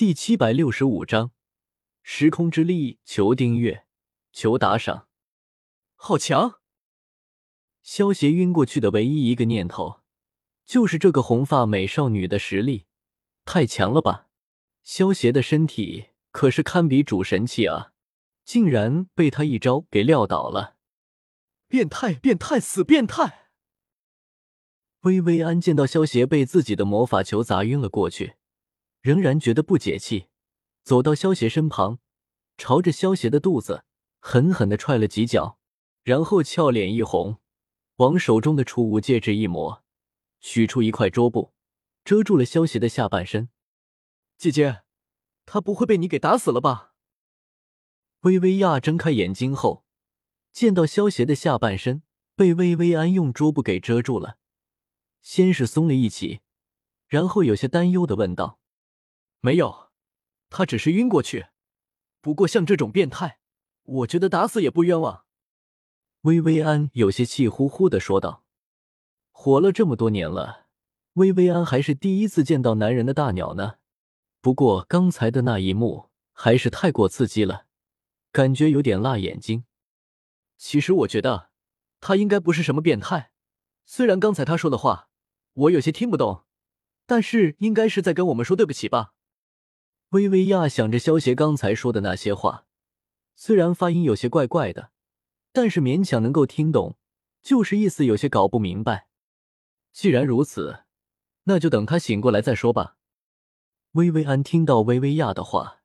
第七百六十五章时空之力，求订阅，求打赏。好强！萧协晕过去的唯一一个念头，就是这个红发美少女的实力太强了吧？萧协的身体可是堪比主神器啊，竟然被他一招给撂倒了！变态，变态，死变态！薇薇安见到萧协被自己的魔法球砸晕了过去，仍然觉得不解气，走到萧协身旁，朝着萧协的肚子狠狠的踹了几脚，然后俏脸一红，往手中的储物戒指一抹，取出一块桌布，遮住了萧协的下半身。姐姐，他不会被你给打死了吧？薇薇亚睁开眼睛后，见到萧协的下半身被薇薇安用桌布给遮住了。先是松了一气，然后有些担忧的问道：“没有，他只是晕过去。不过像这种变态，我觉得打死也不冤枉。”薇薇安有些气呼呼的说道：“活了这么多年了，薇薇安还是第一次见到男人的大鸟呢。不过刚才的那一幕还是太过刺激了，感觉有点辣眼睛。其实我觉得他应该不是什么变态，虽然刚才他说的话。”我有些听不懂，但是应该是在跟我们说对不起吧？薇薇亚想着萧协刚才说的那些话，虽然发音有些怪怪的，但是勉强能够听懂，就是意思有些搞不明白。既然如此，那就等他醒过来再说吧。薇薇安听到薇薇亚的话，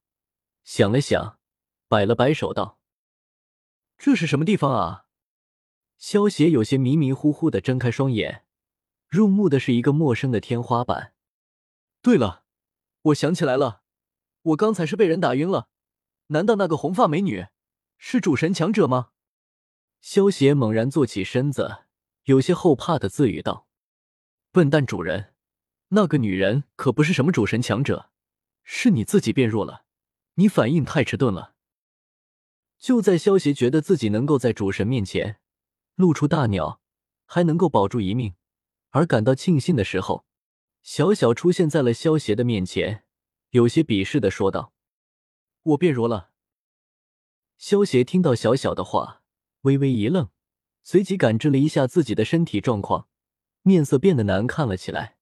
想了想，摆了摆手道：“这是什么地方啊？”萧协有些迷迷糊糊的睁开双眼。入目的是一个陌生的天花板。对了，我想起来了，我刚才是被人打晕了。难道那个红发美女是主神强者吗？萧邪猛然坐起身子，有些后怕的自语道：“笨蛋主人，那个女人可不是什么主神强者，是你自己变弱了，你反应太迟钝了。”就在萧邪觉得自己能够在主神面前露出大鸟，还能够保住一命。而感到庆幸的时候，小小出现在了萧邪的面前，有些鄙视的说道：“我变弱了。”萧邪听到小小的话，微微一愣，随即感知了一下自己的身体状况，面色变得难看了起来。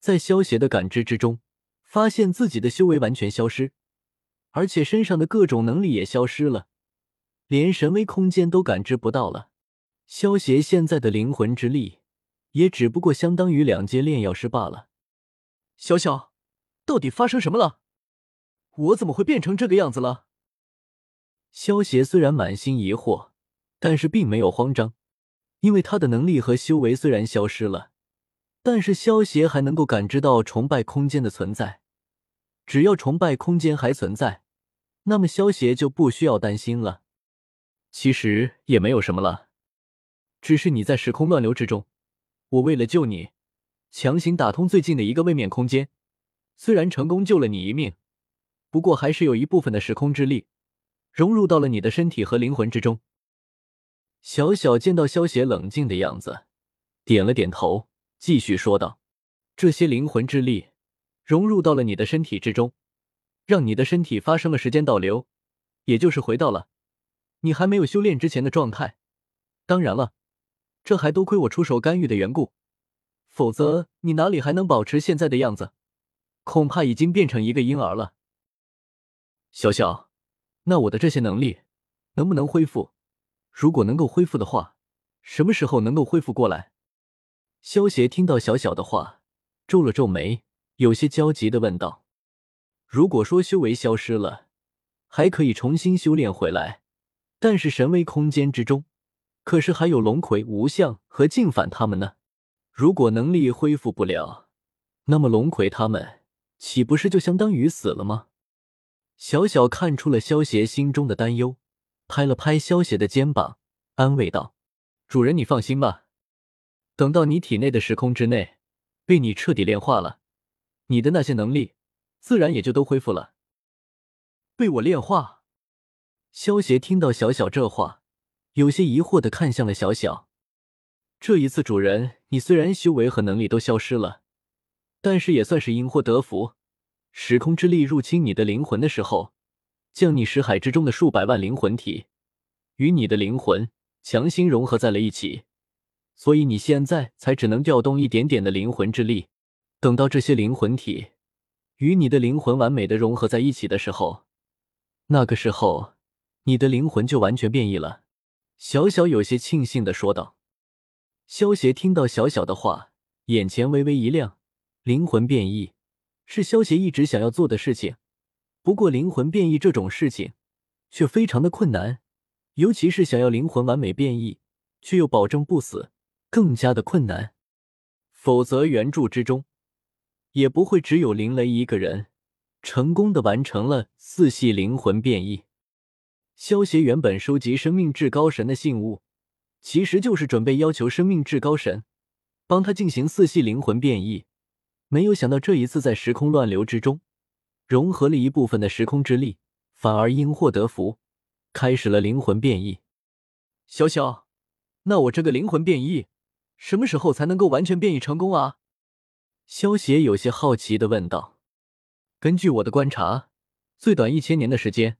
在萧邪的感知之中，发现自己的修为完全消失，而且身上的各种能力也消失了，连神威空间都感知不到了。萧邪现在的灵魂之力。也只不过相当于两阶炼药师罢了。小小，到底发生什么了？我怎么会变成这个样子了？萧邪虽然满心疑惑，但是并没有慌张，因为他的能力和修为虽然消失了，但是萧邪还能够感知到崇拜空间的存在。只要崇拜空间还存在，那么萧邪就不需要担心了。其实也没有什么了，只是你在时空乱流之中。我为了救你，强行打通最近的一个位面空间，虽然成功救了你一命，不过还是有一部分的时空之力融入到了你的身体和灵魂之中。小小见到萧邪冷静的样子，点了点头，继续说道：“这些灵魂之力融入到了你的身体之中，让你的身体发生了时间倒流，也就是回到了你还没有修炼之前的状态。当然了。”这还多亏我出手干预的缘故，否则你哪里还能保持现在的样子？恐怕已经变成一个婴儿了。小小，那我的这些能力能不能恢复？如果能够恢复的话，什么时候能够恢复过来？萧邪听到小小的话，皱了皱眉，有些焦急的问道：“如果说修为消失了，还可以重新修炼回来，但是神威空间之中……”可是还有龙葵、无相和净反他们呢。如果能力恢复不了，那么龙葵他们岂不是就相当于死了吗？小小看出了萧邪心中的担忧，拍了拍萧邪的肩膀，安慰道：“主人，你放心吧。等到你体内的时空之内被你彻底炼化了，你的那些能力自然也就都恢复了。”被我炼化？萧邪听到小小这话。有些疑惑的看向了小小，这一次主人，你虽然修为和能力都消失了，但是也算是因祸得福，时空之力入侵你的灵魂的时候，将你识海之中的数百万灵魂体与你的灵魂强行融合在了一起，所以你现在才只能调动一点点的灵魂之力。等到这些灵魂体与你的灵魂完美的融合在一起的时候，那个时候你的灵魂就完全变异了。小小有些庆幸的说道。萧协听到小小的话，眼前微微一亮。灵魂变异是萧协一直想要做的事情，不过灵魂变异这种事情却非常的困难，尤其是想要灵魂完美变异却又保证不死，更加的困难。否则原著之中也不会只有林雷一个人成功的完成了四系灵魂变异。萧协原本收集生命至高神的信物。其实就是准备要求生命至高神帮他进行四系灵魂变异，没有想到这一次在时空乱流之中融合了一部分的时空之力，反而因祸得福，开始了灵魂变异。小小，那我这个灵魂变异什么时候才能够完全变异成功啊？萧协有些好奇的问道。根据我的观察，最短一千年的时间，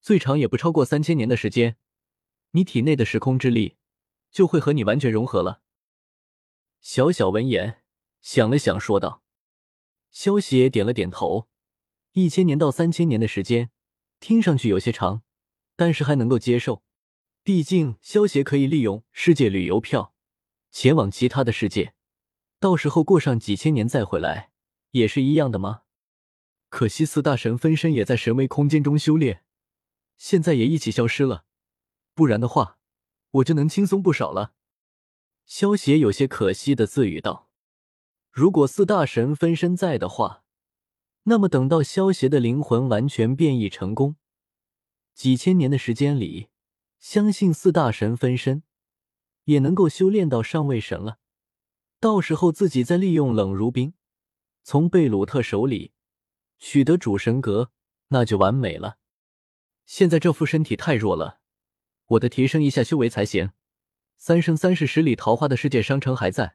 最长也不超过三千年的时间，你体内的时空之力。就会和你完全融合了。小小闻言想了想，说道：“萧邪点了点头。一千年到三千年的时间，听上去有些长，但是还能够接受。毕竟萧邪可以利用世界旅游票前往其他的世界，到时候过上几千年再回来，也是一样的吗？可惜四大神分身也在神威空间中修炼，现在也一起消失了。不然的话。”我就能轻松不少了，萧邪有些可惜的自语道：“如果四大神分身在的话，那么等到萧邪的灵魂完全变异成功，几千年的时间里，相信四大神分身也能够修炼到上位神了。到时候自己再利用冷如冰，从贝鲁特手里取得主神格，那就完美了。现在这副身体太弱了。”我得提升一下修为才行。三生三世十里桃花的世界商城还在，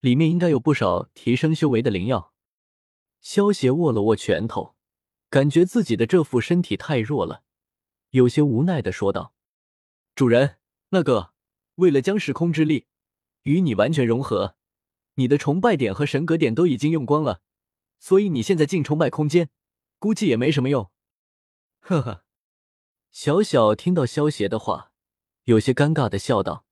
里面应该有不少提升修为的灵药。萧邪握了握拳头，感觉自己的这副身体太弱了，有些无奈的说道：“主人，那个，为了将时空之力与你完全融合，你的崇拜点和神格点都已经用光了，所以你现在进崇拜空间，估计也没什么用。”呵呵。小小听到萧邪的话，有些尴尬的笑道：“